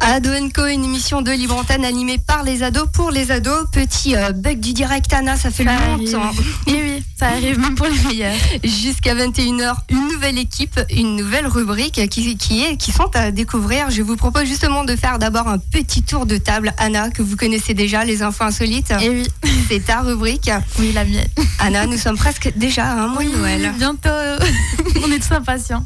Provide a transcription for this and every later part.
Ado Co, une émission de Libre Antenne animée par les ados pour les ados. Petit euh, bug du direct, Anna, ça fait Ça longtemps. oui, ça arrive même pour les meilleurs. Jusqu'à 21h, une nouvelle équipe, une nouvelle rubrique qui, qui, est, qui sont à découvrir. Je vous propose justement de faire d'abord un petit tour de table. Anna, que vous connaissez déjà, les infos insolites. Et oui, C'est ta rubrique. oui, la mienne. Anna, nous sommes presque déjà à un mois de Noël. Bientôt, on est tous impatients.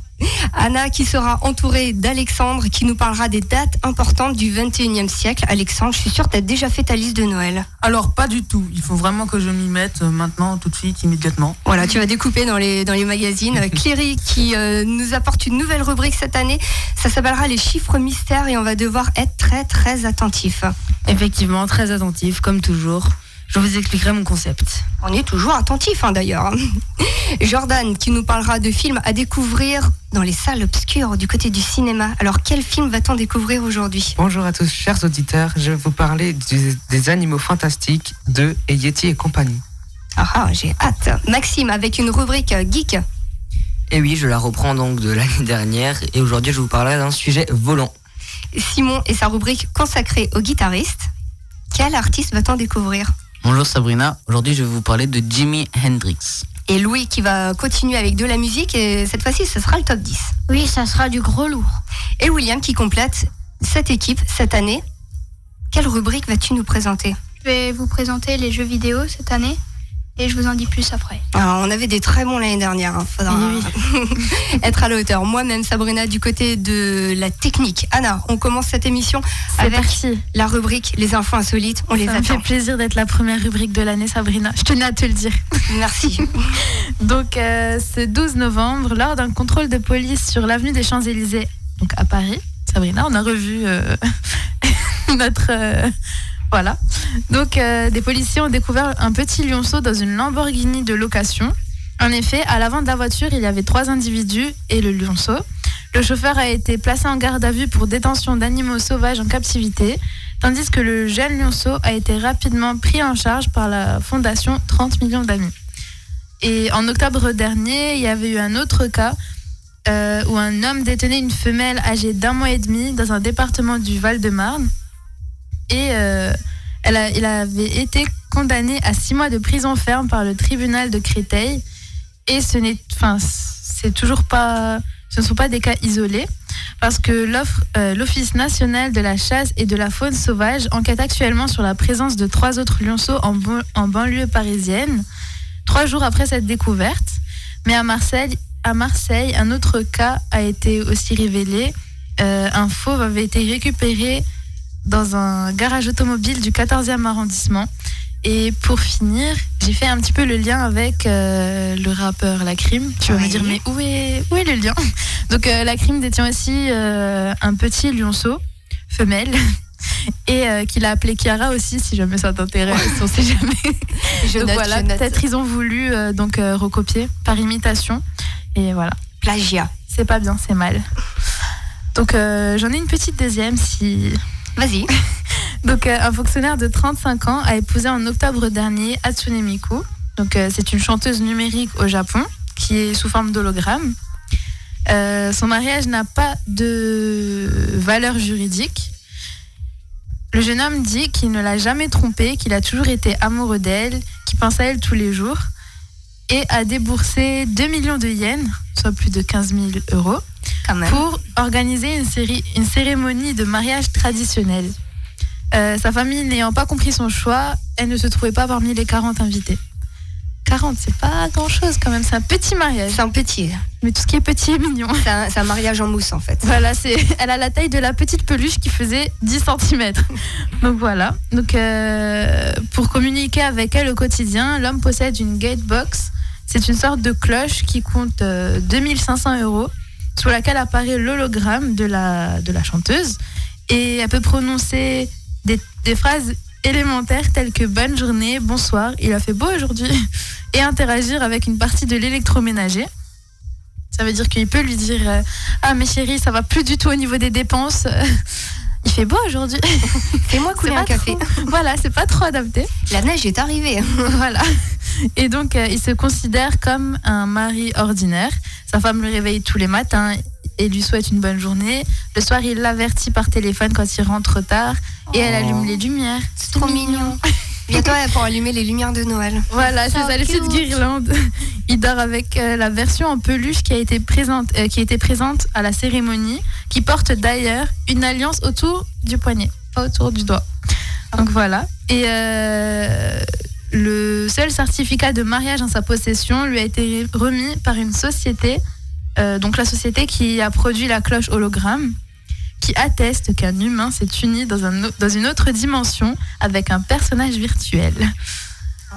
Anna qui sera entourée d'Alexandre qui nous parlera des dates importantes du 21e siècle. Alexandre, je suis sûre que tu as déjà fait ta liste de Noël. Alors, pas du tout. Il faut vraiment que je m'y mette euh, maintenant, tout de suite, immédiatement. Voilà, tu vas découper dans les, dans les magazines. Cléry qui euh, nous apporte une nouvelle rubrique cette année. Ça s'appellera les chiffres mystères et on va devoir être très très attentif. Effectivement, très attentif, comme toujours. Je vous expliquerai mon concept. On est toujours attentif hein, d'ailleurs. Jordan qui nous parlera de films à découvrir dans les salles obscures du côté du cinéma. Alors quel film va-t-on découvrir aujourd'hui? Bonjour à tous, chers auditeurs. Je vais vous parler du- des animaux fantastiques de et Yeti et compagnie. Ah ah, j'ai hâte. Maxime avec une rubrique euh, geek. Et oui, je la reprends donc de l'année dernière. Et aujourd'hui, je vous parlerai d'un sujet volant. Simon et sa rubrique consacrée aux guitaristes. Quel artiste va-t-on découvrir? Bonjour Sabrina, aujourd'hui je vais vous parler de Jimi Hendrix. Et Louis qui va continuer avec de la musique et cette fois-ci ce sera le top 10. Oui, ça sera du gros lourd. Et William qui complète cette équipe cette année. Quelle rubrique vas-tu nous présenter? Je vais vous présenter les jeux vidéo cette année et je vous en dis plus après. Alors, on avait des très bons l'année dernière. hein. Faudra être à la hauteur. Moi-même, Sabrina, du côté de la technique. Anna, on commence cette émission avec parti. la rubrique Les infos insolites. On les Ça me attend. fait plaisir d'être la première rubrique de l'année, Sabrina. Je tenais à te le dire. Merci. Donc, euh, ce 12 novembre, lors d'un contrôle de police sur l'avenue des Champs-Élysées, donc à Paris, Sabrina, on a revu euh, notre. euh, voilà. Donc, euh, des policiers ont découvert un petit lionceau dans une Lamborghini de location. En effet, à l'avant de la voiture, il y avait trois individus et le lionceau. Le chauffeur a été placé en garde à vue pour détention d'animaux sauvages en captivité, tandis que le jeune lionceau a été rapidement pris en charge par la fondation 30 millions d'amis. Et en octobre dernier, il y avait eu un autre cas euh, où un homme détenait une femelle âgée d'un mois et demi dans un département du Val-de-Marne. Et euh, elle il avait été condamné à six mois de prison ferme par le tribunal de Créteil. Et ce n'est, enfin, c'est toujours pas, ce ne sont pas des cas isolés, parce que l'offre, euh, l'Office national de la chasse et de la faune sauvage enquête actuellement sur la présence de trois autres lionceaux en banlieue parisienne trois jours après cette découverte. Mais à Marseille, à Marseille un autre cas a été aussi révélé. Euh, un fauve avait été récupéré dans un garage automobile du 14e arrondissement. Et pour finir, j'ai fait un petit peu le lien avec euh, le rappeur La Crime. Tu vas Oui. me dire, mais où est, où est le lien? Donc euh, La Crime détient aussi euh, un petit lionceau, femelle, et euh, qu'il a appelé Chiara aussi, si jamais ça t'intéresse, on sait jamais. Je Donc note, voilà, peut-être ils ont voulu donc recopier par imitation. Et voilà, Plagiat. c'est pas bien, c'est mal. Donc j'en ai une petite deuxième si. Vas-y. Donc euh, un fonctionnaire de 35 ans a épousé en octobre dernier Hatsune Miku. Donc euh, c'est une chanteuse numérique au Japon qui est sous forme d'hologramme. Euh, son mariage n'a pas de valeur juridique. Le jeune homme dit qu'il ne l'a jamais trompée, qu'il a toujours été amoureux d'elle, qu'il pense à elle tous les jours et a déboursé 2 millions de yens, soit plus de 15 000 euros, Quand même. pour organiser une, série, une cérémonie de mariage traditionnelle. Euh, sa famille n'ayant pas compris son choix, elle ne se trouvait pas parmi les 40 invités. 40, c'est pas grand chose quand même, c'est un petit mariage. C'est un petit. Mais tout ce qui est petit est mignon. C'est un, c'est un mariage en mousse en fait. Voilà, c'est, elle a la taille de la petite peluche qui faisait 10 cm. Donc voilà. Donc euh, pour communiquer avec elle au quotidien, l'homme possède une gatebox. C'est une sorte de cloche qui compte euh, 2500 euros, sous laquelle apparaît l'hologramme de la, de la chanteuse. Et elle peut prononcer des, des phrases élémentaires telles que bonne journée, bonsoir, il a fait beau aujourd'hui, et interagir avec une partie de l'électroménager. Ça veut dire qu'il peut lui dire euh, Ah, mais chérie, ça va plus du tout au niveau des dépenses. Il fait beau aujourd'hui. Fais-moi couler un café. trop- Voilà, c'est pas trop adapté. La neige est arrivée. voilà. Et donc, euh, il se considère comme un mari ordinaire. Sa femme le réveille tous les matins. et lui souhaite une bonne journée. Le soir, il l'avertit par téléphone quand il rentre tard et elle Oh. allume les lumières. C'est trop mignon. Bientôt, elle pourra allumer les lumières de Noël. Voilà, c'est Ça, petites cute. guirlandes. Il dort avec euh, la version en peluche qui a été présente, euh, qui a été présente à la cérémonie, qui porte d'ailleurs une alliance autour du poignet, pas autour du doigt. Donc voilà. Et euh, le seul certificat de mariage en sa possession lui a été remis par une société, euh, donc la société qui a produit la cloche hologramme, qui atteste qu'un humain s'est uni dans, une autre dimension avec un personnage virtuel.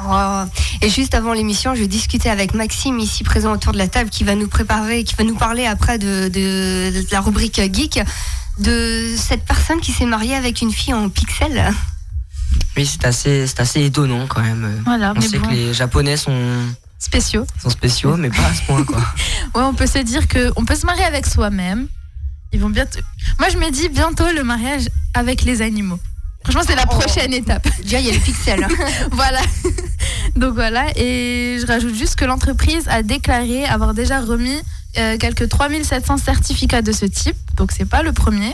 Oh. Et juste avant l'émission, je discutais avec Maxime ici présent autour de la table qui va nous préparer, qui va nous parler après de, la rubrique geek, de cette personne qui s'est mariée avec une fille en pixel. Oui, c'est assez, c'est assez étonnant quand même. Voilà, On mais sait bon, que les Japonais sont, spéciaux. sont spéciaux, mais pas à ce point quoi. Ouais, on peut se dire que on peut se marier avec soi-même. Ils vont bientôt. Moi, je me dis bientôt le mariage avec les animaux. Franchement, c'est la Oh. prochaine étape. Déjà, il y a les pixels. voilà. Donc voilà, et je rajoute juste que l'entreprise a déclaré avoir déjà remis euh, quelques 3700 certificats de ce type, donc c'est pas le premier.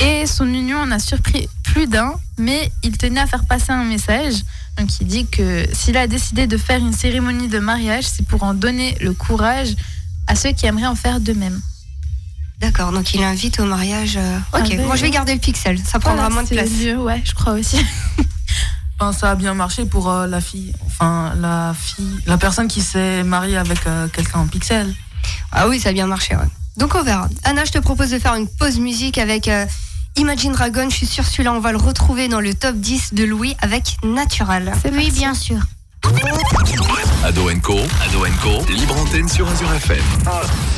Et son union en a surpris plus d'un, mais il tenait à faire passer un message. Donc il dit que s'il a décidé de faire une cérémonie de mariage, c'est pour en donner le courage à ceux qui aimeraient en faire de même. D'accord, donc il invite au mariage. euh, Ok, Ah ben, moi je vais garder le pixel, ça prendra Voilà, moins de place. mieux, ouais, je crois aussi. Enfin, ça a bien marché pour euh, la fille. Enfin, la fille, la personne qui s'est mariée avec euh, quelqu'un en pixel. Ah oui, ça a bien marché, ouais. Donc on verra. Anna, je te propose de faire une pause musique avec euh, Imagine Dragon. Je suis sûre celui-là, on va le retrouver dans le top 10 de Louis avec Natural. Oui, bien sûr. Ado Co, Ado Co, libre antenne sur Azure FM. Will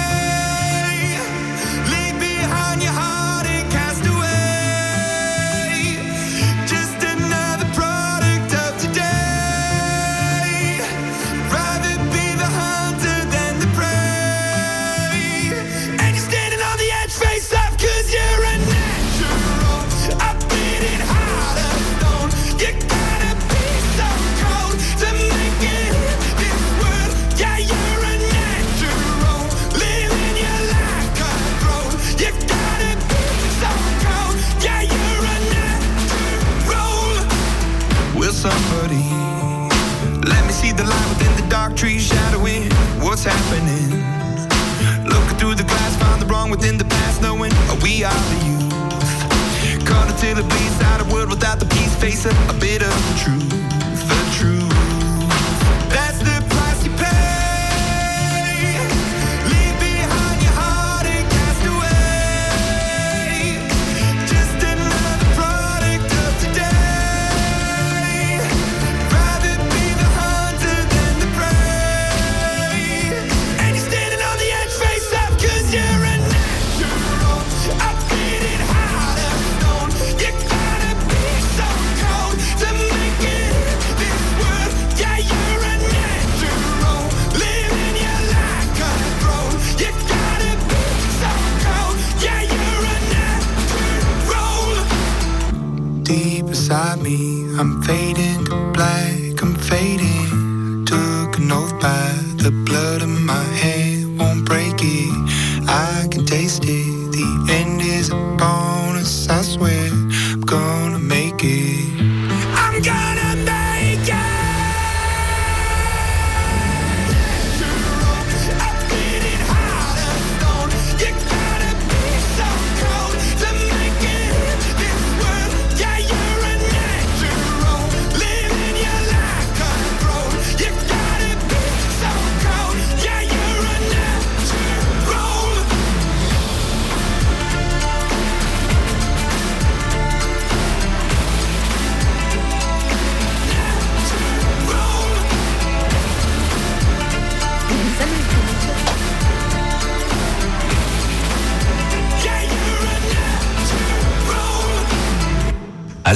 Find the the past, knowing we are the youth. Caught until it bleeds out a world without the peace, face a, a bit of truth,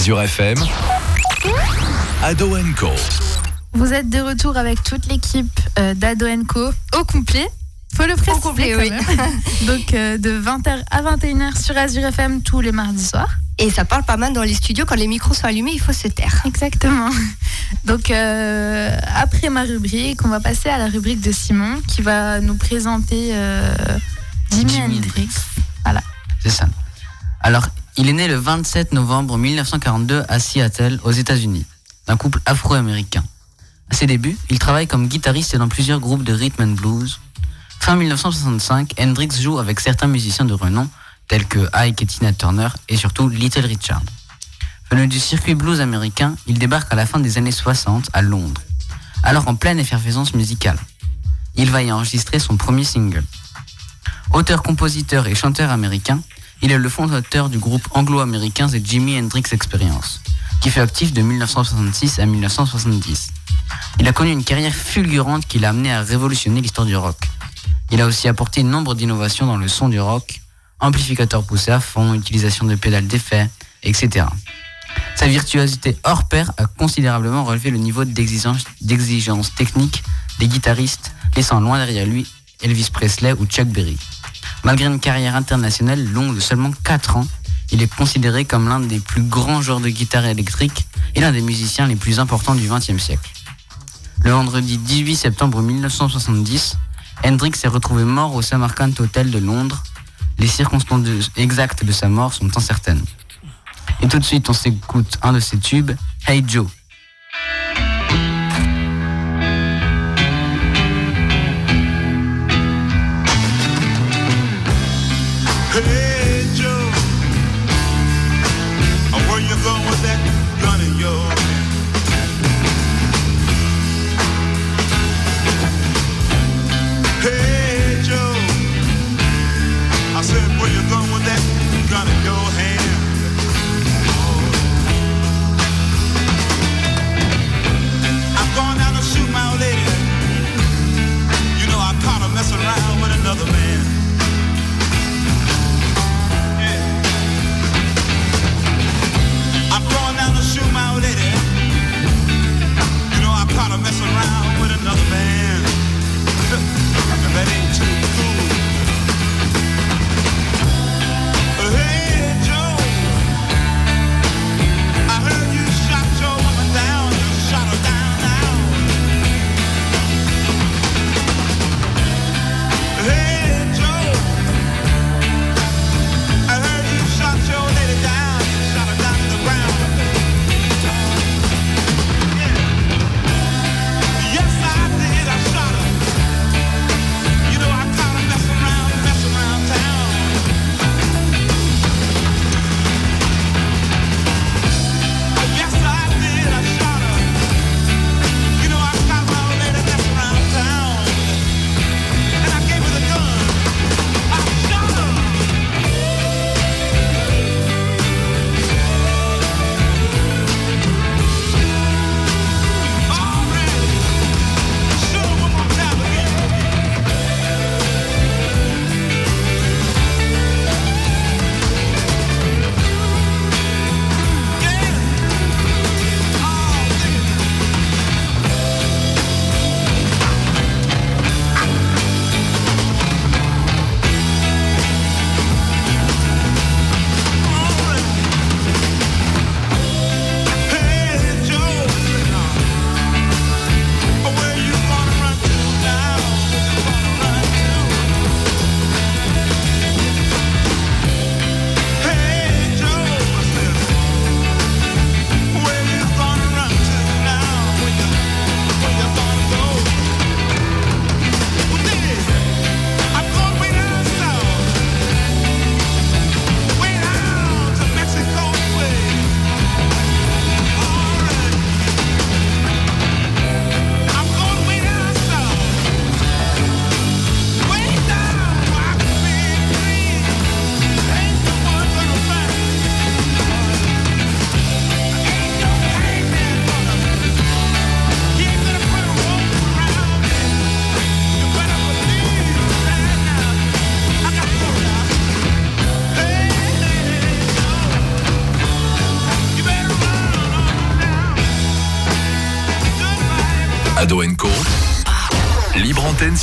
Azure FM, Ado Co. Vous êtes de retour avec toute l'équipe euh, d'Ado Co au complet. Faut le préciser complet, quand oui. même. Donc euh, de 20h à 21h sur Azure FM tous les mardis soirs. Et ça parle pas mal dans les studios. Quand les micros sont allumés, il faut se taire. Exactement. Donc euh, après ma rubrique, on va passer à la rubrique de Simon qui va nous présenter euh, Jimi Hendrix. C'est ça. Alors, il est né le 27 novembre 1942 à Seattle, aux États-Unis, d'un couple afro-américain. À ses débuts, il travaille comme guitariste dans plusieurs groupes de rhythm and blues. Fin 1965, Hendrix joue avec certains musiciens de renom, tels que Ike et Tina Turner, et surtout Little Richard. Venu du circuit blues américain, il débarque à la fin des années 60 à Londres, alors en pleine effervescence musicale. Il va y enregistrer son premier single. Auteur, compositeur et chanteur américain, il est le fondateur du groupe anglo-américain The Jimi Hendrix Experience, qui fut actif de 1966 à 1970. Il a connu une carrière fulgurante qui l'a amené à révolutionner l'histoire du rock. Il a aussi apporté nombre d'innovations dans le son du rock, amplificateur poussé à fond, utilisation de pédales d'effet, etc. Sa virtuosité hors pair a considérablement relevé le niveau d'exigence technique des guitaristes, laissant loin derrière lui Elvis Presley ou Chuck Berry. Malgré une carrière internationale longue de seulement 4 ans, il est considéré comme l'un des plus grands joueurs de guitare électrique et l'un des musiciens les plus importants du XXe siècle. Le vendredi 18 septembre 1970, Hendrix est retrouvé mort au Samarkand Hotel de Londres. Les circonstances exactes de sa mort sont incertaines. Et tout de suite, on s'écoute un de ses tubes, Hey Joe. Hey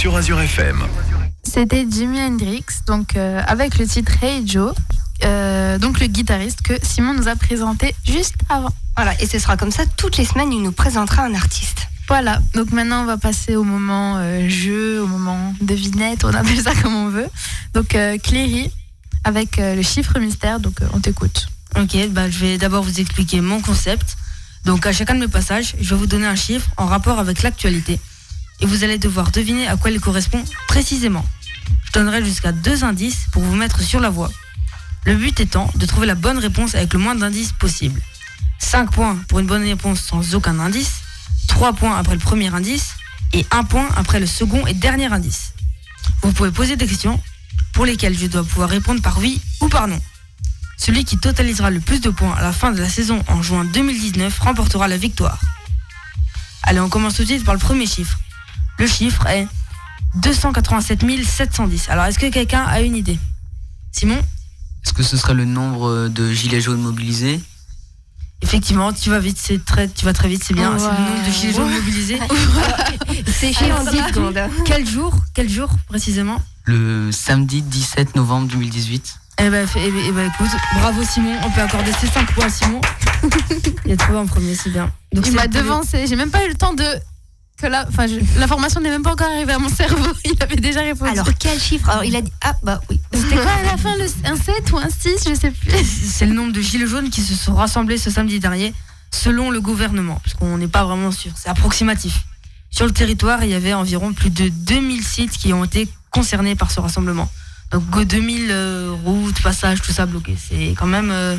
sur Azure FM. C'était Jimi Hendrix, donc euh, avec le titre Hey Joe, euh, donc le guitariste que Simon nous a présenté juste avant. Voilà, et ce sera comme ça toutes les semaines, il nous présentera un artiste. Voilà, donc maintenant on va passer au moment euh, jeu, au moment devinette, on appelle ça comme on veut. Donc euh, Cléry avec euh, le chiffre mystère, donc euh, on t'écoute. Ok, bah, je vais d'abord vous expliquer mon concept. Donc à chacun de mes passages, je vais vous donner un chiffre en rapport avec l'actualité. Et vous allez devoir deviner à quoi il correspond précisément. Je donnerai jusqu'à deux indices pour vous mettre sur la voie. Le but étant de trouver la bonne réponse avec le moins d'indices possible. 5 points pour une bonne réponse sans aucun indice, 3 points après le premier indice et 1 point après le second et dernier indice. Vous pouvez poser des questions pour lesquelles je dois pouvoir répondre par oui ou par non. Celui qui totalisera le plus de points à la fin de la saison en juin 2019 remportera la victoire. Allez, on commence tout de suite par le premier chiffre. Le chiffre est 287 710. Alors, est-ce que quelqu'un a une idée? Simon? Est-ce que ce serait le nombre de gilets jaunes mobilisés? Effectivement, tu vas vite, c'est très, tu vas très vite, c'est bien. C'est le nombre de gilets jaunes mobilisés. C'est fait en 10 secondes. Quel jour Quel jour précisément? Le samedi 17 novembre 2018. Eh ben, eh ben, eh ben, écoute, bravo Simon, on peut accorder ces 5 points à Simon. Il a trouvé en premier, c'est bien. Donc, Il m'a devancé, j'ai même pas eu le temps de. Que la... Enfin, l'information n'est même pas encore arrivée à mon cerveau, il avait déjà répondu. Alors, quel chiffre? Alors, il a dit. Ah, bah oui. C'était quoi à la fin le... Un 7 ou un 6 Je sais plus. C'est le nombre de gilets jaunes qui se sont rassemblés ce samedi dernier, selon le gouvernement, parce qu'on n'est pas vraiment sûr, c'est approximatif. Sur le territoire, il y avait environ plus de 2000 sites qui ont été concernés par ce rassemblement. Donc 2000 euh, routes, passages, tout ça bloqué. C'est quand même euh,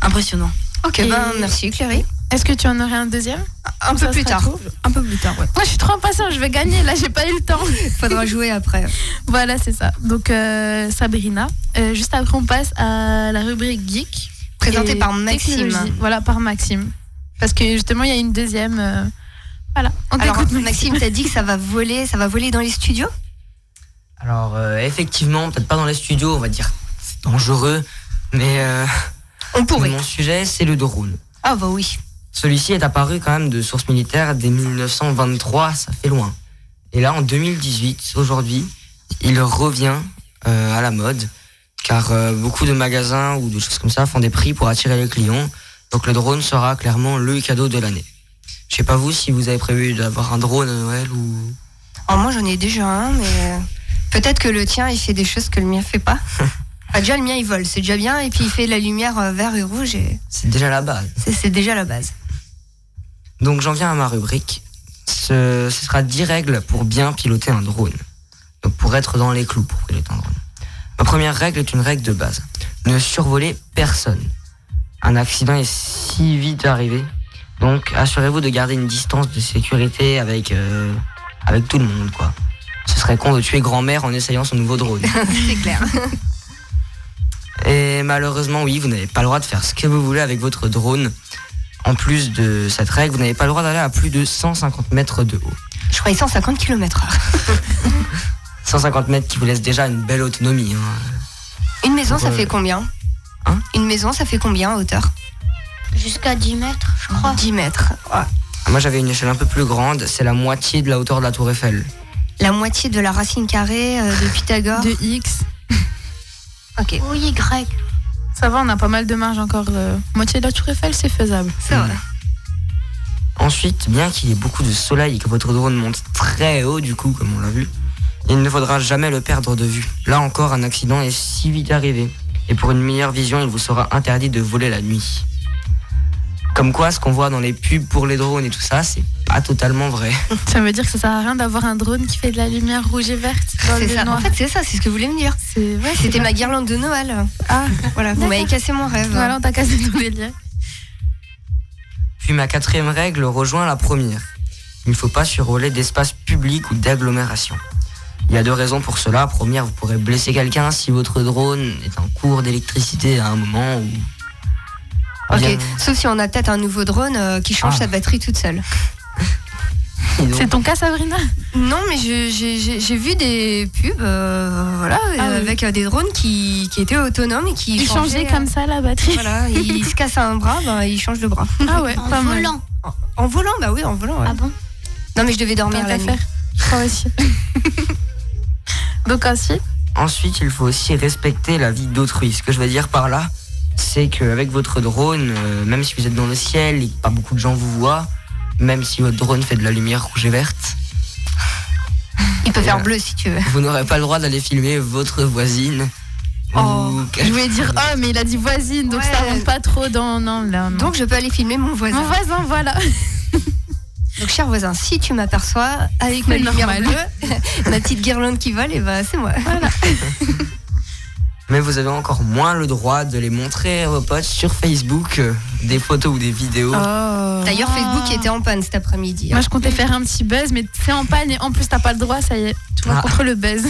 impressionnant. Ok, Et- ben merci Cléry. Est-ce que tu en aurais un deuxième Un peu plus tard. trop. Un peu plus tard, ouais. Moi, je suis trop impatient, je vais gagner. Là, j'ai pas eu le temps. Faudra jouer après. Voilà, c'est ça. Donc, euh, Sabrina. Euh, juste après, on passe à la rubrique geek. Présenté Et par Maxime. Voilà, par Maxime. Parce que justement, il y a une deuxième. euh, Voilà, on Alors, t'écoute, Maxime, t'as dit que ça va voler, ça va voler dans les studios? Alors, euh, effectivement, peut-être pas dans les studios, on va dire. C'est dangereux, mais euh, On pourrait. mon sujet, c'est le drone. Ah, bah oui. Celui-ci est apparu quand même de sources militaires dès 1923, ça fait loin. Et là, en 2018, aujourd'hui, il revient euh, à la mode, car euh, beaucoup de magasins ou de choses comme ça font des prix pour attirer les clients. Donc le drone sera clairement le cadeau de l'année. Je sais pas vous si vous avez prévu d'avoir un drone à Noël ou... Alors, moi, j'en ai déjà un, mais euh, peut-être que le tien, il fait des choses que le mien fait pas. Enfin, déjà, le mien, il vole, c'est déjà bien. Et puis, il fait la lumière euh, vert et rouge, et C'est déjà la base. c'est c'est déjà la base. Donc j'en viens à ma rubrique. Ce, ce sera 10 règles pour bien piloter un drone. Donc pour être dans les clous pour piloter un drone. Ma première règle est une règle de base. Ne survoler personne. Un accident est si vite arrivé. Donc assurez-vous de garder une distance de sécurité avec, euh, avec tout le monde. quoi. Ce serait con de tuer grand-mère en essayant son nouveau drone. c'est clair. Et malheureusement, oui, vous n'avez pas le droit de faire ce que vous voulez avec votre drone. En plus de cette règle, vous n'avez pas le droit d'aller à plus de 150 mètres de haut. Je croyais 150 km heure. 150 mètres qui vous laisse déjà une belle autonomie. hein. Une maison, ça fait combien Hein Une maison, ça fait combien en hauteur Jusqu'à 10 mètres, je crois. 10 mètres. Ouais. Moi, j'avais une échelle un peu plus grande, c'est la moitié de la hauteur de la tour Eiffel. La moitié de la racine carrée euh, de Pythagore. De X. Ok, Oui, Y. Ça va, on a pas mal de marge encore. euh, moitié de la Tour Eiffel, c'est faisable. c'est vrai. Ensuite, bien qu'il y ait beaucoup de soleil et que votre drone monte très haut, du coup, comme on l'a vu, il ne faudra jamais le perdre de vue. Là encore, un accident est si vite arrivé. Et pour une meilleure vision, il vous sera interdit de voler la nuit. Comme quoi, ce qu'on voit dans les pubs pour les drones et tout ça, c'est pas totalement vrai. Ça veut dire que ça sert à rien d'avoir un drone qui fait de la lumière rouge et verte dans C'est le ça. noir. En fait, c'est ça, c'est ce que vous voulez me dire. ouais, C'était ma guirlande de Noël. Ah, Voilà, vous m'avez cassé mon rêve. voilà, on t'a cassé ton délire. Puis ma quatrième règle rejoint la première. Il ne faut pas survoler d'espaces publics ou d'agglomération. Il y a deux raisons pour cela. Première, vous pourrez blesser quelqu'un si votre drone est en cours d'électricité à un moment où... Ok, Bien. sauf si on a peut-être un nouveau drone euh, qui change Ah. sa batterie toute seule. C'est ton cas, Sabrina? Non, mais j'ai vu des pubs, euh, voilà, Ah euh, oui. avec euh, des drones qui, qui étaient autonomes et qui Il changeaient, changeait comme ça la batterie. Voilà, il se casse un bras, ben, il change le bras. Ah ouais, En pas mal. volant. En volant, bah oui, en volant. ouais. Ah bon? Non, mais je devais dormir la nuit. Moi aussi. Donc ensuite, Ensuite, il faut aussi respecter la vie d'autrui. Ce que je veux dire par là, c'est qu'avec votre drone, euh, même si vous êtes dans le ciel et que pas beaucoup de gens vous voient, même si votre drone fait de la lumière rouge et verte, Il peut faire Ouais. bleu si tu veux. vous n'aurez pas le droit d'aller filmer votre voisine. Oh, je voulais dire oh, mais il a dit voisine, donc Ouais. ça rentre pas trop dans. Non, là, non. Donc je peux aller filmer mon voisin. mon voisin, voilà. Donc cher voisin, si tu m'aperçois avec ma lumière bleue, ma petite guirlande qui vole, et bah c'est moi. Mais vous avez encore moins le droit de les montrer à vos potes sur Facebook, euh, des photos ou des vidéos. Oh. D'ailleurs Facebook était en panne cet après-midi. hein. Moi, je comptais faire un petit buzz, mais c'est en panne et en plus, t'as pas le droit, ça y est. Tu vas Ah. contre le buzz.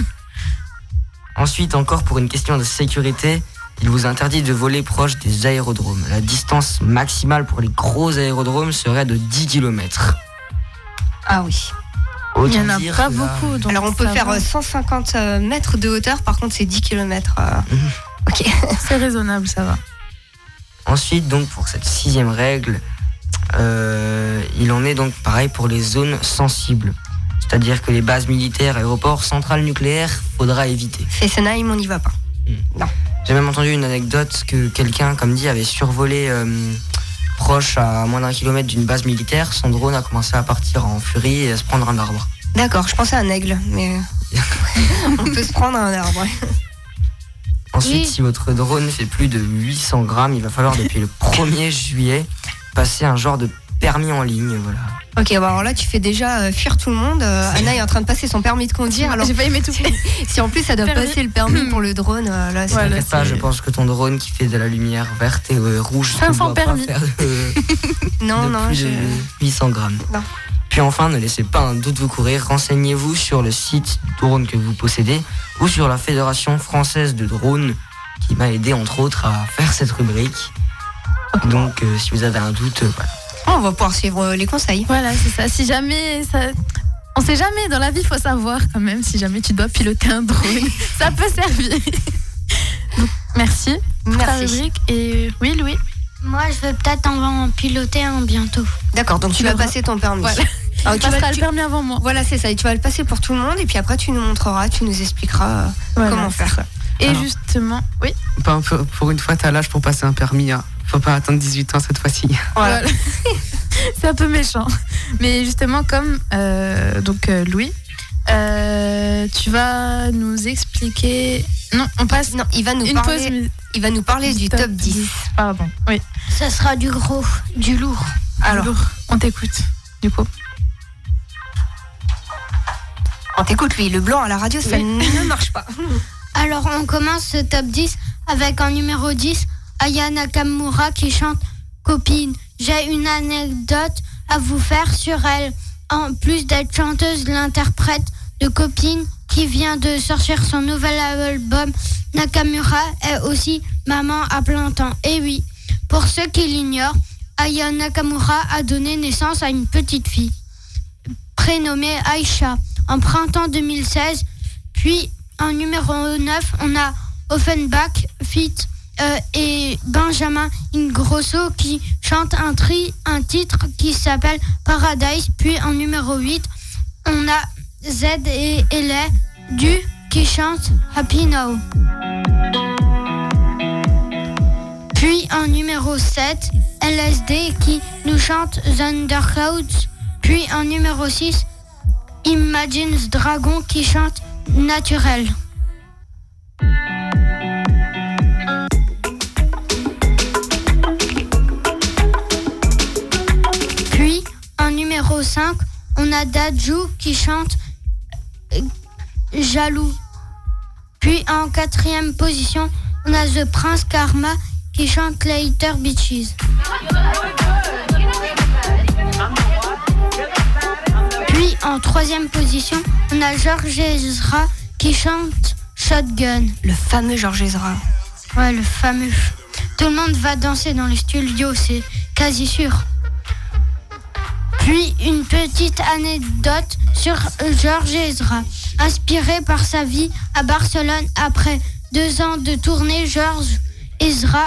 Ensuite, encore pour une question de sécurité, il vous interdit de voler proche des aérodromes. La distance maximale pour les gros aérodromes serait de 10 km. Ah oui. Il y en a pas beaucoup. donc Alors on peut faire va. euh, 150 euh, mètres de hauteur, par contre c'est 10 km. Ok. C'est raisonnable, ça va. Ensuite, donc pour cette sixième règle, euh, il en est donc pareil pour les zones sensibles. C'est-à-dire que les bases militaires, aéroports, centrales nucléaires, faudra éviter. Fessenheim, on n'y va pas. J'ai même entendu une anecdote que quelqu'un, comme dit, avait survolé euh, proche à moins d'un kilomètre d'une base militaire. Son drone a commencé à partir en furie et à se prendre un arbre. D'accord, je pensais à un aigle, mais on peut se prendre un arbre. Ensuite, Oui. si votre drone fait plus de 800 grammes, il va falloir depuis le 1er juillet passer un genre de permis en ligne. Voilà. Ok, bon, alors là tu fais déjà euh, fuir tout le monde. Euh, Anna est en train de passer son permis de conduire. Alors J'ai failli m'étouffer. si en plus ça doit Permis. passer le permis pour le drone, euh, là c'est Voilà. Pas, je pense que ton drone qui fait de la lumière verte et euh, rouge, 500 doit pas permis. faire de, non de non. plus je- de 800 grammes. Non. Puis enfin, ne laissez pas un doute vous courir. Renseignez-vous sur le site drone que vous possédez ou sur la Fédération française de drones qui m'a aidé entre autres à faire cette rubrique. Donc, euh, si vous avez un doute, euh, voilà. On va pouvoir suivre euh, les conseils. Voilà, c'est ça. Si jamais ça. On sait jamais, dans la vie, il faut savoir quand même si jamais tu dois piloter un drone. ça peut servir. Donc, merci. Merci. Et oui, Louis? Moi, je vais peut-être en piloter un bientôt. D'accord, donc tu, Tu vas verras. passer ton permis. Voilà. Alors, Tu tu vas- passeras tu- le permis avant moi. Voilà, c'est ça. Et tu vas le passer pour tout le monde. Et puis après, tu nous montreras, tu nous expliqueras euh, Voilà, comment faire. ça. Et Alors. justement, oui. Pas- pour- pour une fois, t'as l'âge pour passer un permis. Hein. Faut pas attendre 18 ans cette fois-ci. Voilà. c'est un peu méchant. Mais justement, comme euh, donc euh, Louis, euh, tu vas nous expliquer. Non, on passe Non, il va nous une parler, pause. mais- il va nous parler du top 10. Pardon. Oui. Ça sera du gros, du lourd. Alors, Lourd. on t'écoute. Du coup. on t'écoute, lui. Le blanc à la radio, ça Oui. ne marche pas. Alors, on commence ce top 10 avec en numéro 10, Aya Nakamura qui chante Copine. J'ai une anecdote à vous faire sur elle. En plus d'être chanteuse, l'interprète de Copine qui vient de sortir son nouvel album, Nakamura est aussi maman à plein temps. Et oui, pour ceux qui l'ignorent, Aya Nakamura a donné naissance à une petite fille prénommée Aïcha en printemps 2016. Puis en numéro 9, on a Offenbach, Fit euh, et Benjamin Ingrosso qui chante un, tri, un titre qui s'appelle Paradise. Puis en numéro 8, on a Z et Elay du qui chante Happy Now. Puis en numéro 7, LSD qui nous chante Thunderclouds. Puis en numéro 6, Imagine Dragon qui chante Naturel. Numéro 5, on a Daju qui chante euh, Jaloux. Puis en quatrième position, on a The Prince Karma qui chante Later Beaches. Puis en troisième position, on a Georges Ezra qui chante Shotgun. Le fameux Georges Ezra. Ouais, le fameux. Tout le monde va danser dans les studios, c'est quasi sûr. Puis une petite anecdote sur Georges Ezra. Inspiré par sa vie à Barcelone après deux ans de tournée, Georges Ezra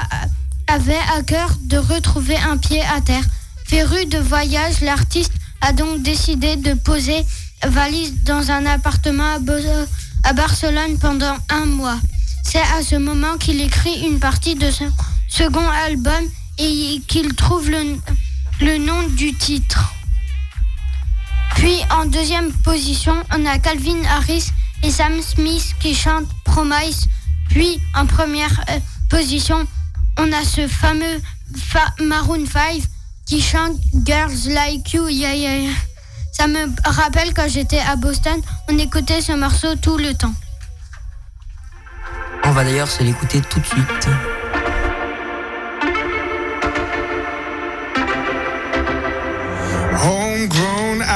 avait à cœur de retrouver un pied à terre. Féru de voyage, l'artiste a donc décidé de poser valise dans un appartement à Barcelone pendant un mois. C'est à ce moment qu'il écrit une partie de son second album et qu'il trouve le, le nom du titre. Puis en deuxième position, on a Calvin Harris et Sam Smith qui chantent Promise. Puis en première euh, position, on a ce fameux fa- Maroon 5 qui chante Girls Like You. Ça me rappelle quand j'étais à Boston, on écoutait ce morceau tout le temps. On va d'ailleurs se l'écouter tout de suite.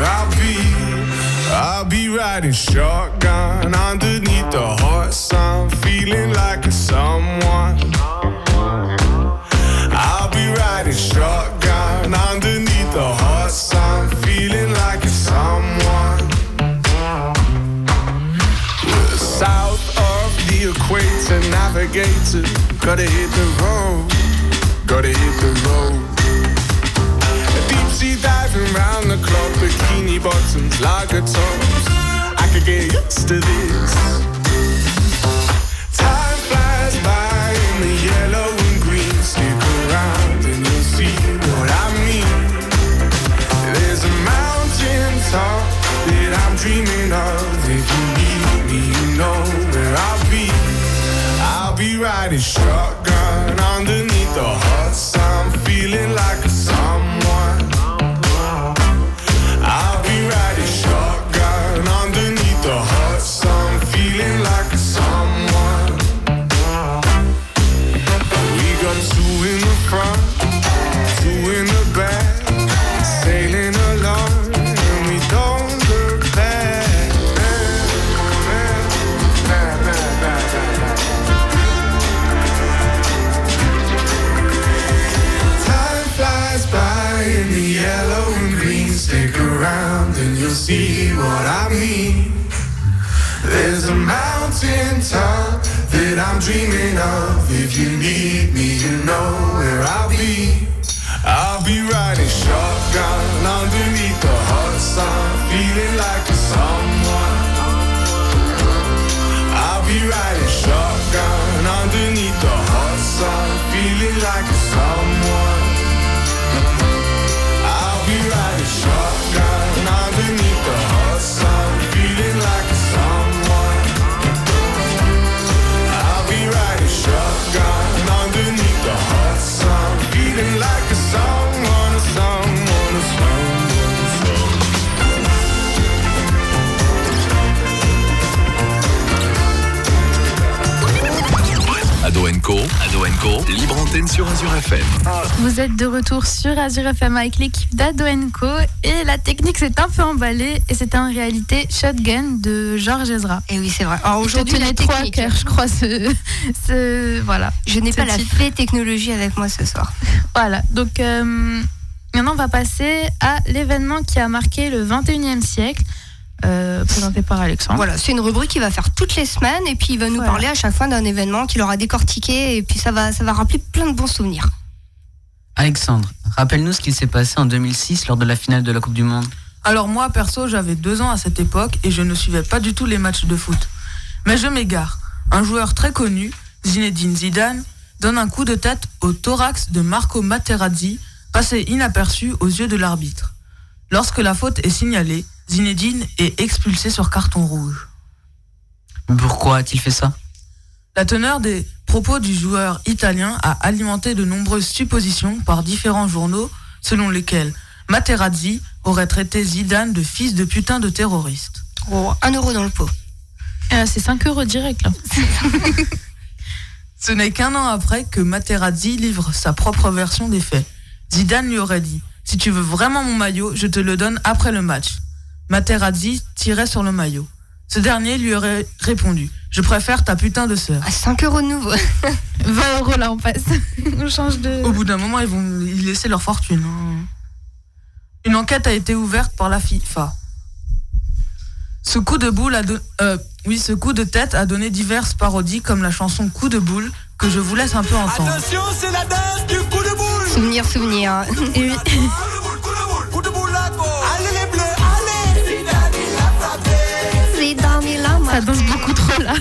I'll be. I'll be riding shotgun underneath the hot sun, feeling like a someone. I'll be riding shotgun underneath the hot sun, feeling like someone. South of the equator, navigator. Gotta hit the road, gotta hit bikini bottoms, lager tops. I could get used to this. Time flies by in the yellow and green. Stick around and you'll see what I mean. There's a mountain top that I'm dreaming of. If you need me, you know where I'll be. I'll be riding shotgun underneath the hot sun, feeling like see what I mean. There's a mountain top that I'm dreaming of. If you need me, you know where I'll be. Libre antenne sur Azure FM. Vous êtes de retour sur Azure FM avec l'équipe d'Ado Co et la technique s'est un peu emballée et c'était en réalité Shotgun de Georges Ezra. Et oui, c'est vrai. Alors aujourd'hui, la trois cœurs, je crois, ce, ce- voilà. Je n'ai pas la fée technologie avec moi ce soir. Voilà, donc euh, maintenant on va passer à l'événement qui a marqué le 21e siècle, euh, présenté par Alexandre. Voilà, c'est une rubrique qu'il va faire toutes les semaines et puis il va nous Voilà. parler à chaque fois d'un événement qu'il aura décortiqué et puis ça va, ça va rappeler plein de bons souvenirs. Alexandre, rappelle-nous ce qu'il s'est passé en 2006 lors de la finale de la Coupe du Monde. Alors moi, perso, j'avais deux ans à cette époque et je ne suivais pas du tout les matchs de foot. Mais je m'égare. Un joueur très connu, Zinedine Zidane, donne un coup de tête au thorax de Marco Materazzi, passé inaperçu aux yeux de l'arbitre. Lorsque la faute est signalée, Zinedine est expulsé sur carton rouge. Pourquoi a-t-il fait ça? La teneur des propos du joueur italien a alimenté de nombreuses suppositions par différents journaux selon lesquels Materazzi aurait traité Zidane de fils de putain de terroriste. Oh, un euro dans le pot. Euh, c'est 5 euros direct là. Ce n'est qu'un an après que Materazzi livre sa propre version des faits. Zidane lui aurait dit Si tu veux vraiment mon maillot, je te le donne après le match. Materazzi tirait sur le maillot. Ce dernier lui aurait répondu Je préfère ta putain de sœur. À 5 euros de nouveau. 20 euros là, on passe. on change de. Au bout d'un moment, ils vont y laisser leur fortune. hein. Une enquête a été ouverte par la FIFA. Ce coup de boule a don- euh, oui, ce coup de tête a donné diverses parodies comme la chanson Coup de boule que je vous laisse un peu entendre. Attention, c'est la danse du coup de boule. Souvenir, souvenir. Et oui. Ça danse beaucoup trop là.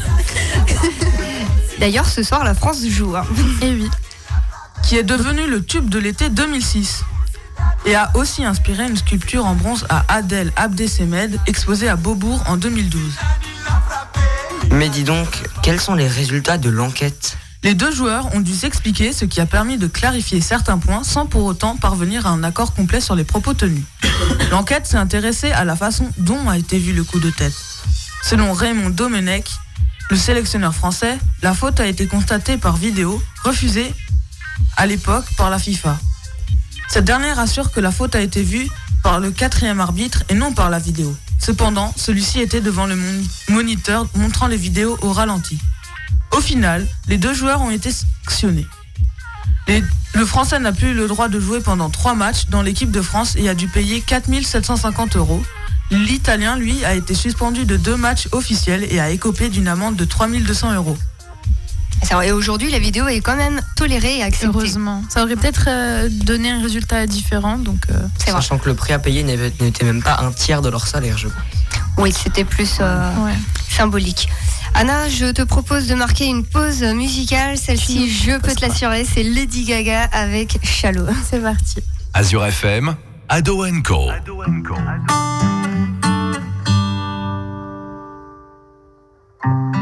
D'ailleurs, ce soir, la France joue. hein. Et oui. qui est devenu le tube de l'été 2006 et a aussi inspiré une sculpture en bronze à Adel Abdesemed exposée à Beaubourg en 2012. Mais dis donc, quels sont les résultats de l'enquête? Les deux joueurs ont dû s'expliquer, ce qui a permis de clarifier certains points sans pour autant parvenir à un accord complet sur les propos tenus. L'enquête s'est intéressée à la façon dont a été vu le coup de tête. Selon Raymond Domenech, le sélectionneur français, la faute a été constatée par vidéo, refusée à l'époque par la FIFA. Cette dernière assure que la faute a été vue par le quatrième arbitre et non par la vidéo. Cependant, celui-ci était devant le moni- moniteur montrant les vidéos au ralenti. Au final, les deux joueurs ont été sanctionnés. Le Français n'a plus le droit de jouer pendant trois matchs dans l'équipe de France et a dû payer 4750 euros. L'Italien, lui, a été suspendu de deux matchs officiels et a écopé d'une amende de 3200 euros. Et aujourd'hui, la vidéo est quand même tolérée et acceptée. Heureusement. Ça aurait peut-être euh, donné un résultat différent. Donc, euh, C'est vrai. Sachant que le prix à payer n'était même pas un tiers de leur salaire, je crois. Oui, c'était plus euh, ouais. symbolique. Anna, je te propose de marquer une pause musicale. Celle-ci, je peux te l'assurer, c'est Lady Gaga avec Shallow. C'est parti. Azure FM, Ado Co. Tell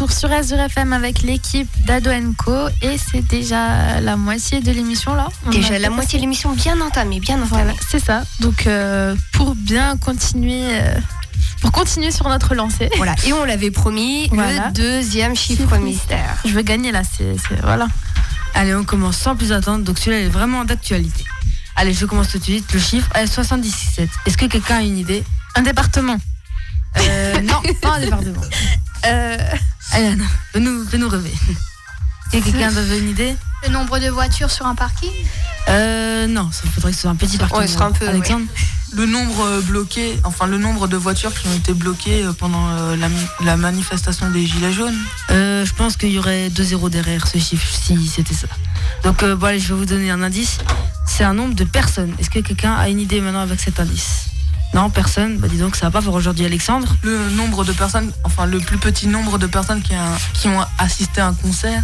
retour sur Azure FM avec l'équipe d'Ado Co et c'est déjà la moitié de l'émission là. On Déjà a la moitié de l'émission bien entamée, bien entamée. Voilà, c'est ça. Donc euh, pour bien continuer, euh, pour continuer sur notre lancée. Voilà, et on l'avait promis, Voilà. le deuxième chiffre mystère. Je veux gagner là, c'est c'est- voilà. Allez, on commence sans plus attendre. Donc celui-là est vraiment d'actualité. Allez, je commence tout de suite. Le chiffre est 77. Est-ce que quelqu'un a une idée? Un département. Euh, non, pas un département. Allez, Anna, fais-nous fais-nous rêver. Est-ce que quelqu'un a une idée Le nombre de voitures sur un parking Euh, non, ça faudrait que ce soit un petit parking. Ouais, ce sera un peu, Alexandre Le nombre euh, bloqué, enfin le nombre de voitures qui ont été bloquées euh, pendant euh, la, manifestation des Gilets jaunes. Euh, je pense qu'il y aurait 2-0 derrière ce chiffre si c'était ça. Donc euh, bon, allez, je vais vous donner un indice. C'est un nombre de personnes. Est-ce que quelqu'un a une idée maintenant avec cet indice? Non, personne. Bah dis donc, ça va pas pour aujourd'hui, Alexandre. Le nombre de personnes, enfin le plus petit nombre de personnes qui, a- qui ont assisté à un concert.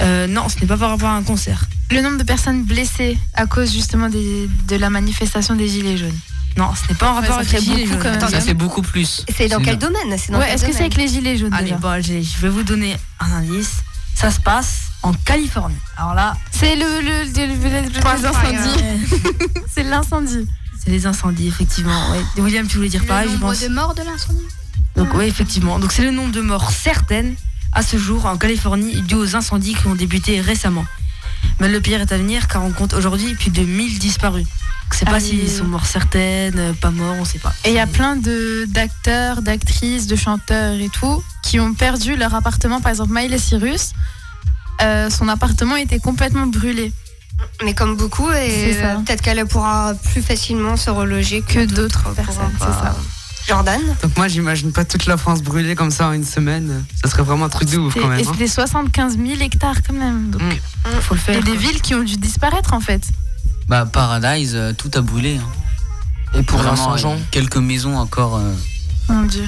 Euh, non, ce n'est pas par rapport à un concert. le nombre de personnes blessées à cause justement des- de la manifestation des Gilets jaunes. Non, ce n'est pas en rapport ça avec fait les gilets beaucoup jaunes. même. Ça, c'est beaucoup plus. C'est dans quel domaine Ouais, est-ce que c'est avec les Gilets jaunes Allez, déjà bon, allez, je vais vous donner un indice. Ça se passe en Californie. Alors là, C'est le, le, le- le- incendies. c'est l'incendie. Les incendies, effectivement. Ouais. William, tu voulais dire Le pareil, je nombre de morts de l'incendie Donc oui, effectivement. Donc c'est le nombre de morts certaines à ce jour en Californie dû aux incendies qui ont débuté récemment. Mais le pire est à venir car on compte aujourd'hui plus de 1000 disparus. C'est pas Ah s'ils oui. sont morts certaines, euh, pas morts, on sait pas. Et il y a plein de d'acteurs, d'actrices, de chanteurs et tout qui ont perdu leur appartement. Par exemple, Miley Cyrus, euh, son appartement était complètement brûlé. Mais comme beaucoup, et euh, peut-être qu'elle pourra plus facilement se reloger que, Que d'autres personnes, c'est ça. Jordan Donc moi, j'imagine pas toute la France brûlée comme ça en une semaine. Ça serait vraiment un truc de ouf quand même. Et hein. c'était 75 000 hectares quand même. Donc, Mm. Faut le il y faire. a des villes qui ont dû disparaître en fait. Bah, Paradise, euh, tout a brûlé. hein. Et pour Jean euh, quelques maisons encore. euh, Mon Dieu.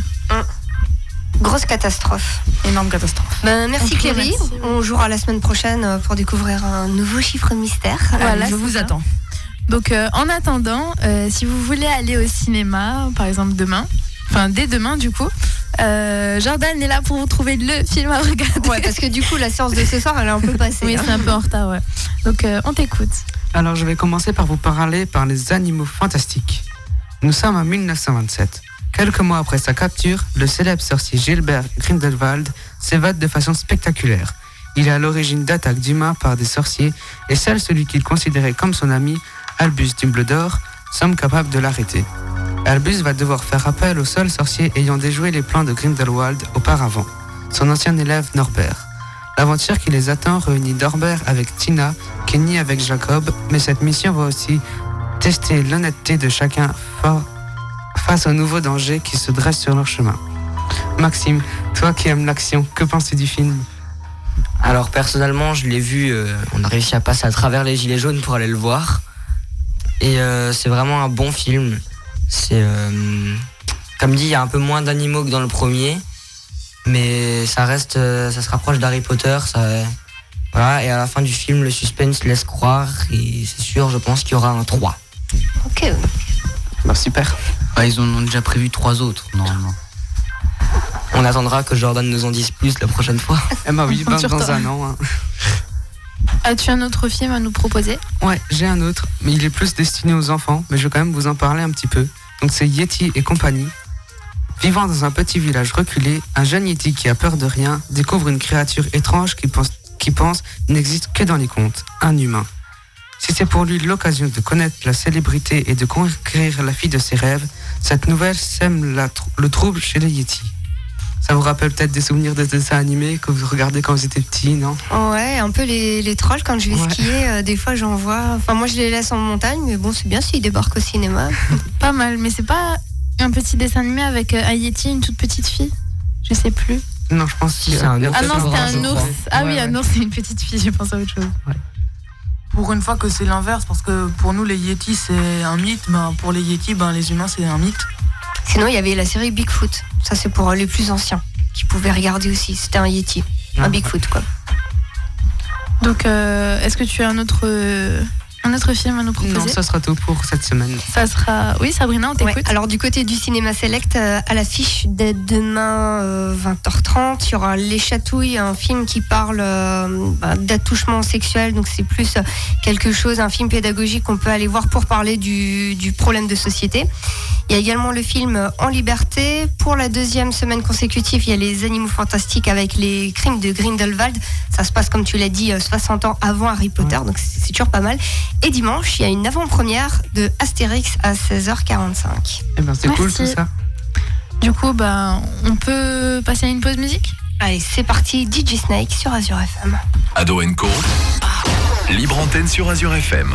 Grosse catastrophe. Énorme catastrophe. Ben, merci Cléry. On jouera la semaine prochaine euh, pour découvrir un nouveau chiffre mystère. Voilà, je vous ça. attends. Donc euh, en attendant, euh, si vous voulez aller au cinéma, par exemple demain, enfin dès demain du coup, euh, Jordan est là pour vous trouver le film à regarder. Ouais, parce que du coup, la séance de ce soir, elle est un peu passée. Oui, hein. c'est un peu en retard, ouais. Donc euh, on t'écoute. Alors je vais commencer par vous parler par les animaux fantastiques. Nous sommes en 1927. Quelques mois après sa capture, le célèbre sorcier Gilbert Grindelwald s'évade de façon spectaculaire. Il est à l'origine d'attaques d'humains par des sorciers et seul celui qu'il considérait comme son ami, Albus Dumbledore, semble capable de l'arrêter. Albus va devoir faire appel au seul sorcier ayant déjoué les plans de Grindelwald auparavant, son ancien élève Norbert. L'aventure qui les attend réunit Norbert avec Tina, Kenny avec Jacob, mais cette mission va aussi tester l'honnêteté de chacun fa- face aux nouveaux dangers qui se dressent sur leur chemin. Maxime, toi qui aimes l'action, que penses-tu du film? Alors personnellement, je l'ai vu, euh, on a réussi à passer à travers les gilets jaunes pour aller le voir. Et euh, c'est vraiment un bon film. C'est euh, comme dit, il y a un peu moins d'animaux que dans le premier, mais ça reste, euh, ça se rapproche d'Harry Potter. Ça, voilà, et à la fin du film, le suspense laisse croire, et c'est sûr, je pense qu'il y aura un 3. Ok. Bah super. Bah, ils en ont déjà prévu trois autres, normalement. On attendra que Jordan nous en dise plus la prochaine fois. Eh bah oui, bah, dans un an. hein. As-tu un autre film à nous proposer? Ouais, j'ai un autre, mais il est plus destiné aux enfants, mais je vais quand même vous en parler un petit peu. Donc c'est Yeti et compagnie. Vivant dans un petit village reculé, un jeune Yeti qui a peur de rien découvre une créature étrange qui pense, qui pense n'existe que dans les contes, un humain. Si c'est pour lui l'occasion de connaître la célébrité et de conquérir la fille de ses rêves, cette nouvelle sème la tr- le trouble chez les Yeti. Ça vous rappelle peut-être des souvenirs de dessins animés que vous regardez quand vous étiez petit, non? Ouais, un peu les, les trolls quand je vais Ouais. skier, euh, des fois j'en vois. Enfin, moi je les laisse en montagne, mais bon, c'est bien s'ils débarquent au cinéma. Pas mal, mais c'est pas un petit dessin animé avec euh, un Yeti, une toute petite fille? Je sais plus. Non, je pense Si, c'est un ours. Ah non, c'était un ours. Ah Ouais, oui, un ouais. ours, c'est une petite fille, je pense à autre chose. Pour une fois que c'est l'inverse, parce que pour nous les Yetis c'est un mythe, ben, pour les Yetis, ben, les humains c'est un mythe. Sinon, il y avait la série Bigfoot. Ça, c'est pour euh, les plus anciens qui pouvaient regarder aussi. C'était un Yeti, Ah. un Bigfoot, quoi. Donc, euh, est-ce que tu as un autre un autre film à nous proposer Non, ça sera tout pour cette semaine. Ça sera. Oui, Sabrina, on t'écoute. Alors, du côté du cinéma select, euh, à l'affiche dès demain euh, 20h30, il y aura Les Chatouilles, un film qui parle euh, bah, d'attouchement sexuel. Donc, c'est plus euh, quelque chose, un film pédagogique qu'on peut aller voir pour parler du, problème de société. Il y a également le film En liberté. Pour la deuxième semaine consécutive, il y a Les Animaux Fantastiques avec les crimes de Grindelwald. Ça se passe, comme tu l'as dit, 60 ans avant Harry Potter. Donc, c'est toujours pas mal. Et dimanche, il y a une avant-première de Astérix à 16h45. Eh ben, c'est cool tout ça. Du coup, ben, on peut passer à une pause musique? Allez, c'est parti, DJ Snake sur Azure FM. Ado Co, libre antenne sur Azure FM.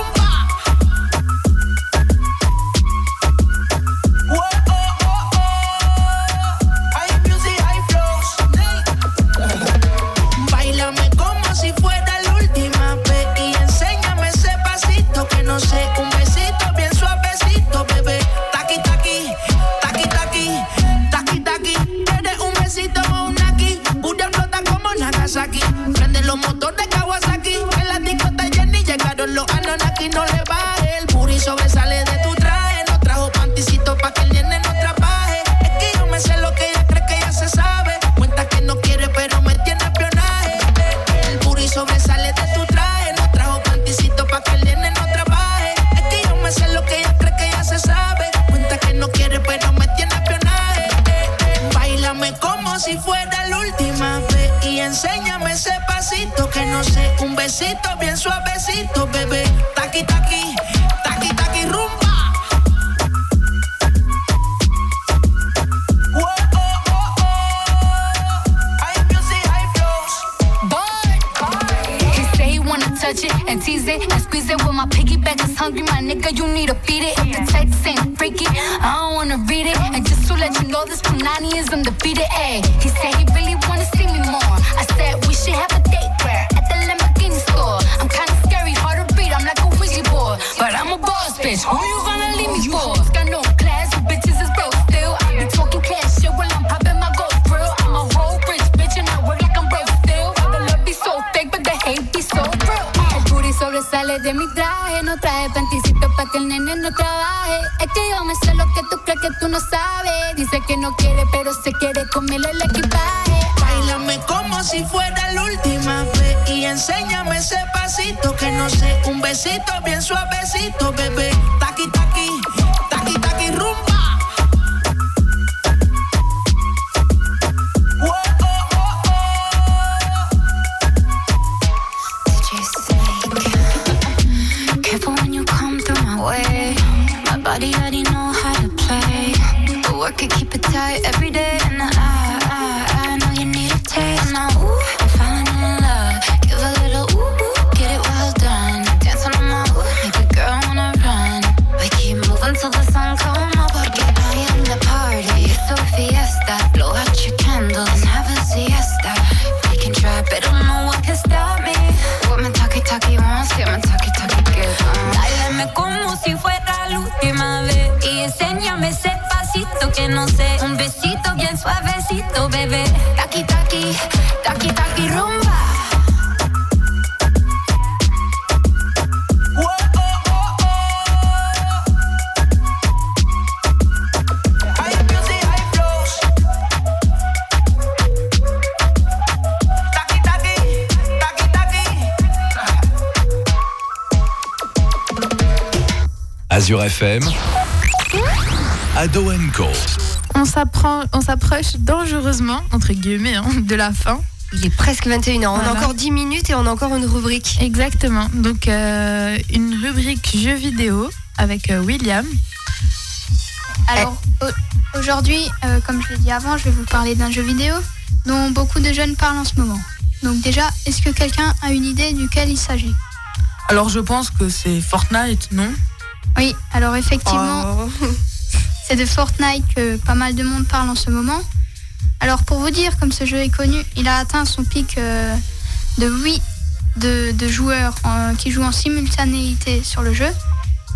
Azure FM. Ado Co. On s'approche dangereusement, entre guillemets, hein, de la fin. Il est presque 21h. On a encore 10 minutes et on a encore une rubrique. Exactement. Donc, euh, une rubrique jeux vidéo avec euh, William. Alors, aujourd'hui, euh, comme je l'ai dit avant, je vais vous parler d'un jeu vidéo dont beaucoup de jeunes parlent en ce moment. Donc, déjà, est-ce que quelqu'un a une idée duquel il s'agit? Alors, je pense que c'est Fortnite, non? Oui, alors effectivement, oh. c'est de Fortnite que pas mal de monde parle en ce moment. Alors pour vous dire, comme ce jeu est connu, il a atteint son pic euh, de 8 de, joueurs qui jouent en simultanéité sur le jeu.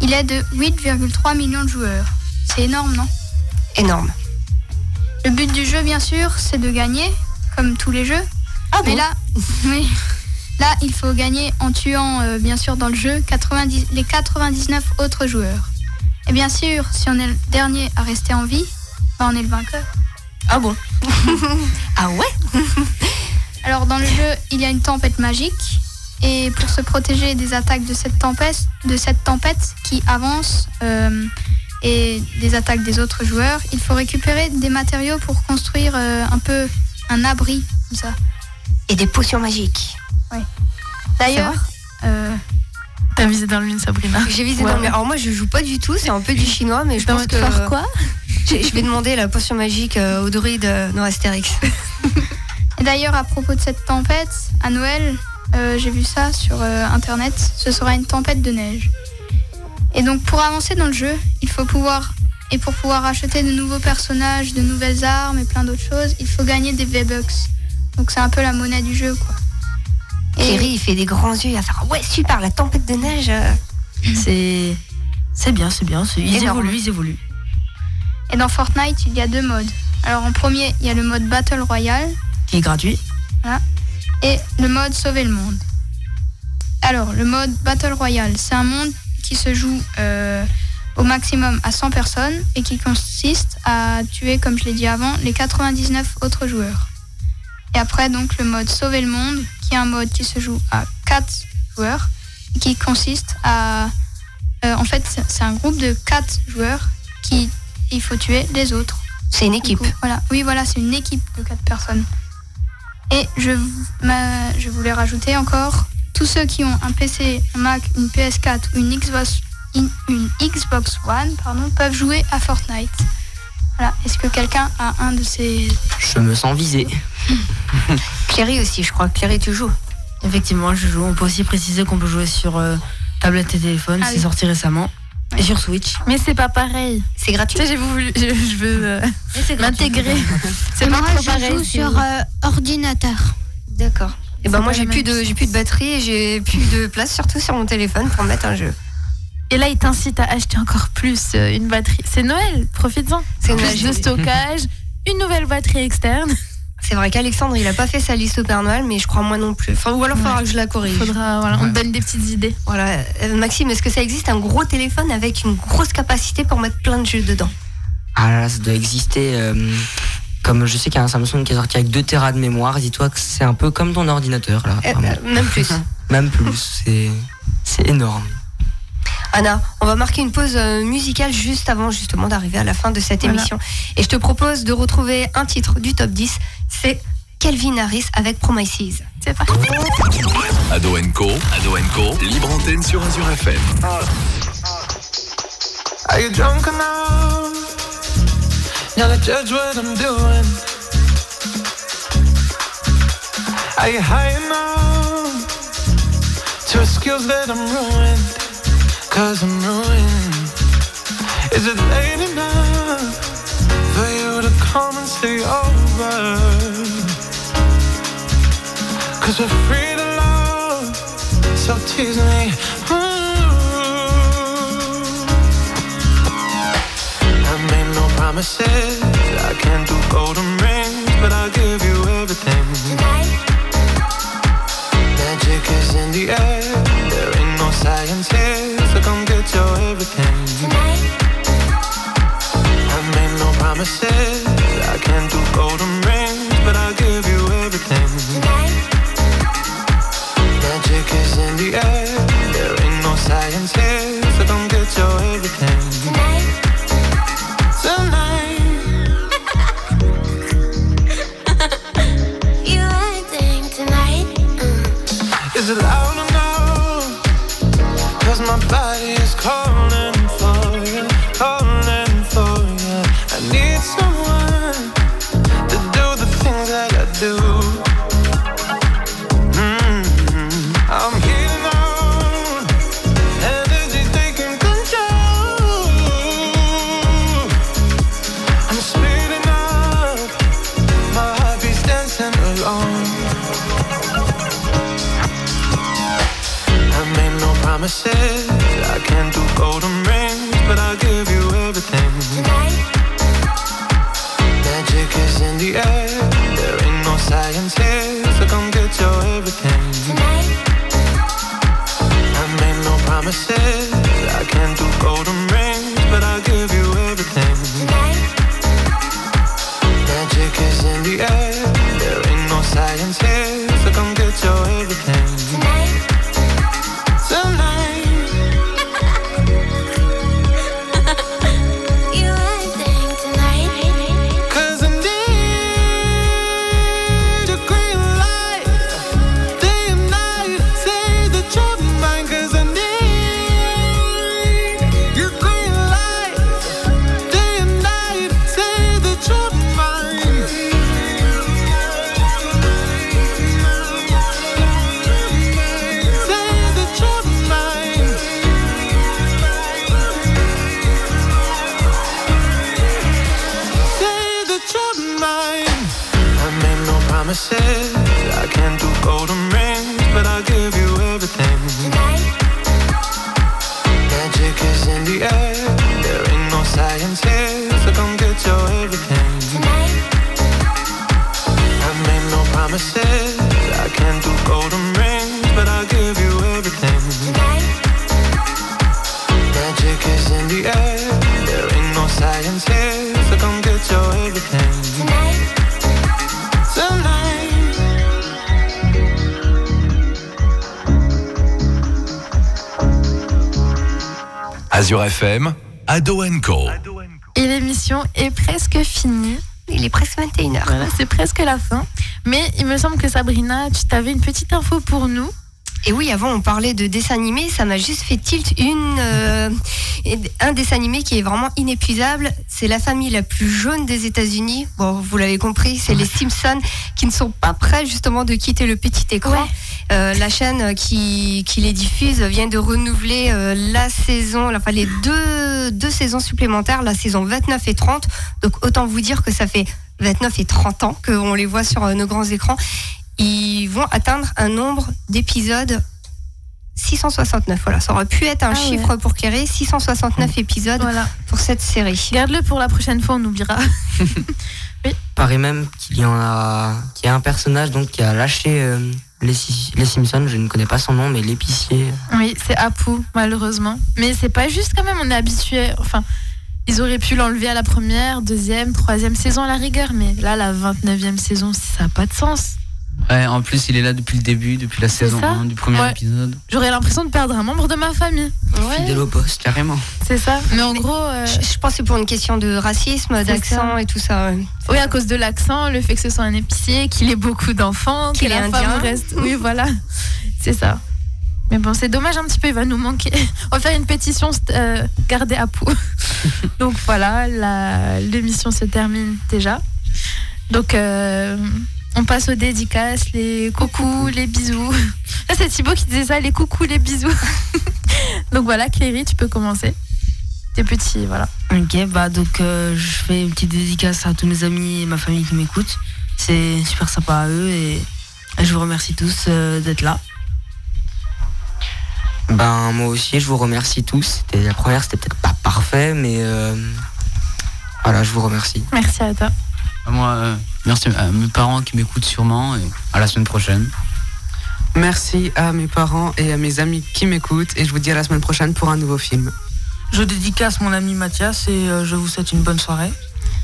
Il est de 8,3 millions de joueurs. C'est énorme, non? Énorme. Le but du jeu, bien sûr, c'est de gagner, comme tous les jeux. Ah mais là, oui là, il faut gagner en tuant, euh, bien sûr, dans le jeu 90 les 99 autres joueurs. Et bien sûr, si on est le dernier à rester en vie, bah, on est le vainqueur. Ah bon Ah ouais Alors dans le jeu, il y a une tempête magique. Et pour se protéger des attaques de cette tempête, de cette tempête qui avance euh, et des attaques des autres joueurs, il faut récupérer des matériaux pour construire euh, un peu un abri, comme ça. Et des potions magiques. Oui. D'ailleurs, euh, T'as visé dans le mine, Sabrina J'ai visé Ouais. dans le- Alors moi je joue pas du tout, c'est un peu du chinois, mais je pense que. faire quoi je, vais demander la potion magique euh, au druide euh, dans Astérix. Et d'ailleurs, à propos de cette tempête, à Noël, euh, j'ai vu ça sur euh, internet, ce sera une tempête de neige. Et donc, pour avancer dans le jeu, il faut pouvoir. Et pour pouvoir acheter de nouveaux personnages, de nouvelles armes et plein d'autres choses, il faut gagner des V-Bucks. Donc, c'est un peu la monnaie du jeu, quoi. Thierry il fait des grands yeux, il va faire ouais super la tempête de neige. euh. C'est. C'est bien, c'est bien. c'est- Ils Énorme. évoluent, ils évoluent. Et dans Fortnite, il y a deux modes. Alors, en premier, il y a le mode Battle Royale. Qui est gratuit. Voilà. Et le mode Sauver le monde. Alors, le mode Battle Royale, c'est un monde qui se joue euh, au maximum à 100 personnes et qui consiste à tuer, comme je l'ai dit avant, les 99 autres joueurs. Et après, donc, le mode Sauver le monde, qui est un mode qui se joue à 4 joueurs et qui consiste à. euh, en fait, c'est- un groupe de 4 joueurs qui. Il faut tuer les autres. C'est une équipe. coup, voilà. Oui, voilà, c'est une équipe de 4 personnes. Et je, ma- je voulais rajouter encore, tous ceux qui ont un PC, un Mac, une PS4 ou une Xbox, une Xbox One pardon, peuvent jouer à Fortnite. Voilà. Est-ce que quelqu'un a un de ces... Je me sens visé. Cléry aussi, je crois. Cléry, tu joues? Effectivement, je joue. On peut aussi préciser qu'on peut jouer sur euh, tablette et téléphone. Ah c'est oui. sorti récemment. Et sur Switch. Mais c'est pas pareil. C'est gratuit. J'ai voulu, je, je veux euh, m'intégrer. C'est pas Moi, trop je pareil. joue c'est- sur euh, ordinateur. D'accord. Et ben moi j'ai plus de j'ai plus de batterie et j'ai plus de place surtout sur mon téléphone pour mettre un jeu. Et là, il t'incite à acheter encore plus euh, une batterie. C'est Noël, profites-en. C'est Plus Noël. de stockage, une nouvelle batterie externe. C'est vrai qu'Alexandre il a pas fait sa liste au Père Noël mais je crois moi non plus. Enfin ou alors faudra que je la corrige. Faudra, voilà, on te donne des petites idées. Voilà. Euh, Maxime, est-ce que ça existe un gros téléphone avec une grosse capacité pour mettre plein de jeux dedans? Ah là, là, ça doit exister. euh, comme je sais qu'il y a un Samsung qui est sorti avec 2 Tera de mémoire, dis-toi que c'est un peu comme ton ordinateur là. Euh, Même plus. Même plus, c'est c'est énorme. Anna, on va marquer une pause euh, musicale juste avant justement d'arriver à la fin de cette Voilà. émission. Et je te propose de retrouver un titre du top 10, c'est Kelvin Harris avec Promises. C'est parti. Ado Co, Ado Co, libre antenne sur Azure FM. Are you drunk enough? Now to judge what I'm doing. Are you high enough to excuse that I'm ruined? Cause I'm ruined. Is it late enough for you to come and stay over? Cause we're free to love, so tease me. Ooh. I made no promises. I can't do golden rings, but I'll give you everything. Magic is in the air. There ain't no science here, everything. I made no promises. I can't do golden rings, but I'll give you everything. Tonight. Magic is in the air. There ain't no science here, so come get your everything. FM, Ado Co. Et l'émission est presque finie. Il est presque 21h. Voilà, c'est presque la fin. Mais il me semble que Sabrina, tu t'avais une petite info pour nous. Et oui, avant on parlait de dessins animés, ça m'a juste fait tilt une euh, un dessin animé qui est vraiment inépuisable. C'est la famille la plus jaune des États-Unis. Bon, vous l'avez compris, c'est les Simpsons qui ne sont pas prêts justement de quitter le petit écran. Euh, la chaîne qui, qui les diffuse vient de renouveler euh, la saison, enfin les deux, deux saisons supplémentaires, la saison 29 et 30. Donc autant vous dire que ça fait 29 et 30 ans qu'on les voit sur euh, nos grands écrans. Ils vont atteindre un nombre d'épisodes 669. Voilà, ça aurait pu être un Ah ouais. chiffre pour Kerry. 669 épisodes Voilà. pour cette série. Garde-le pour la prochaine fois, on oubliera. paraît même qu'il y en a, qu'il y a un personnage donc qui a lâché euh, les, les Simpsons. Je ne connais pas son nom, mais l'épicier. Oui, c'est Apu, malheureusement. Mais c'est pas juste quand même, on est habitué. Enfin, ils auraient pu l'enlever à la première, deuxième, troisième saison à la rigueur, mais là, la 29e saison, ça n'a pas de sens. Ouais, en plus, il est là depuis le début, depuis la saison ça 1 du premier Ouais. épisode. J'aurais l'impression de perdre un membre de ma famille. Fidèle au poste. Carrément. C'est ça. Mais en gros. euh, Je, je pense que c'est pour une question de racisme, d'accent et tout ça. ouais. Oui, à cause de l'accent, le fait que ce soit un épicier, qu'il ait beaucoup d'enfants, Qu'il est indien. reste. Oui, voilà. C'est ça. Mais bon, c'est dommage un petit peu, il va nous manquer. On va faire une pétition, euh, garder à pou. Donc voilà, l'émission se termine déjà. Donc euh, on passe aux dédicaces, les coucous, les bisous. Là, c'est Thibaut qui disait ça, les coucous, les bisous. Donc voilà, Cléry, tu peux commencer. Tes petits, voilà. Ok, bah donc euh, je fais une petite dédicace à tous mes amis et ma famille qui m'écoutent. C'est super sympa à eux et, je vous remercie tous euh, d'être là. Ben moi aussi, je vous remercie tous. C'était la première, c'était peut-être pas parfait, mais euh, voilà, je vous remercie. Merci à toi. Moi, euh, merci à mes parents qui m'écoutent sûrement et à la semaine prochaine. Merci à mes parents et à mes amis qui m'écoutent et je vous dis à la semaine prochaine pour un nouveau film. Je dédicace mon ami Mathias et euh, je vous souhaite une bonne soirée.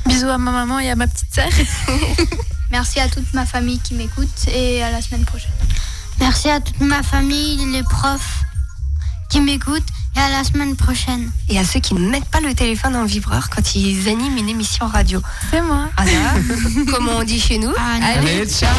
Bisous à ma maman et à ma petite sœur. Merci à toute ma famille qui m'écoute et à la semaine prochaine. Merci à toute ma famille, les profs qui m'écoutent et à la semaine prochaine. Et à ceux qui ne mettent pas le téléphone en vibreur quand ils animent une émission radio. C'est moi. Anna, comme on dit chez nous. Allez, ciao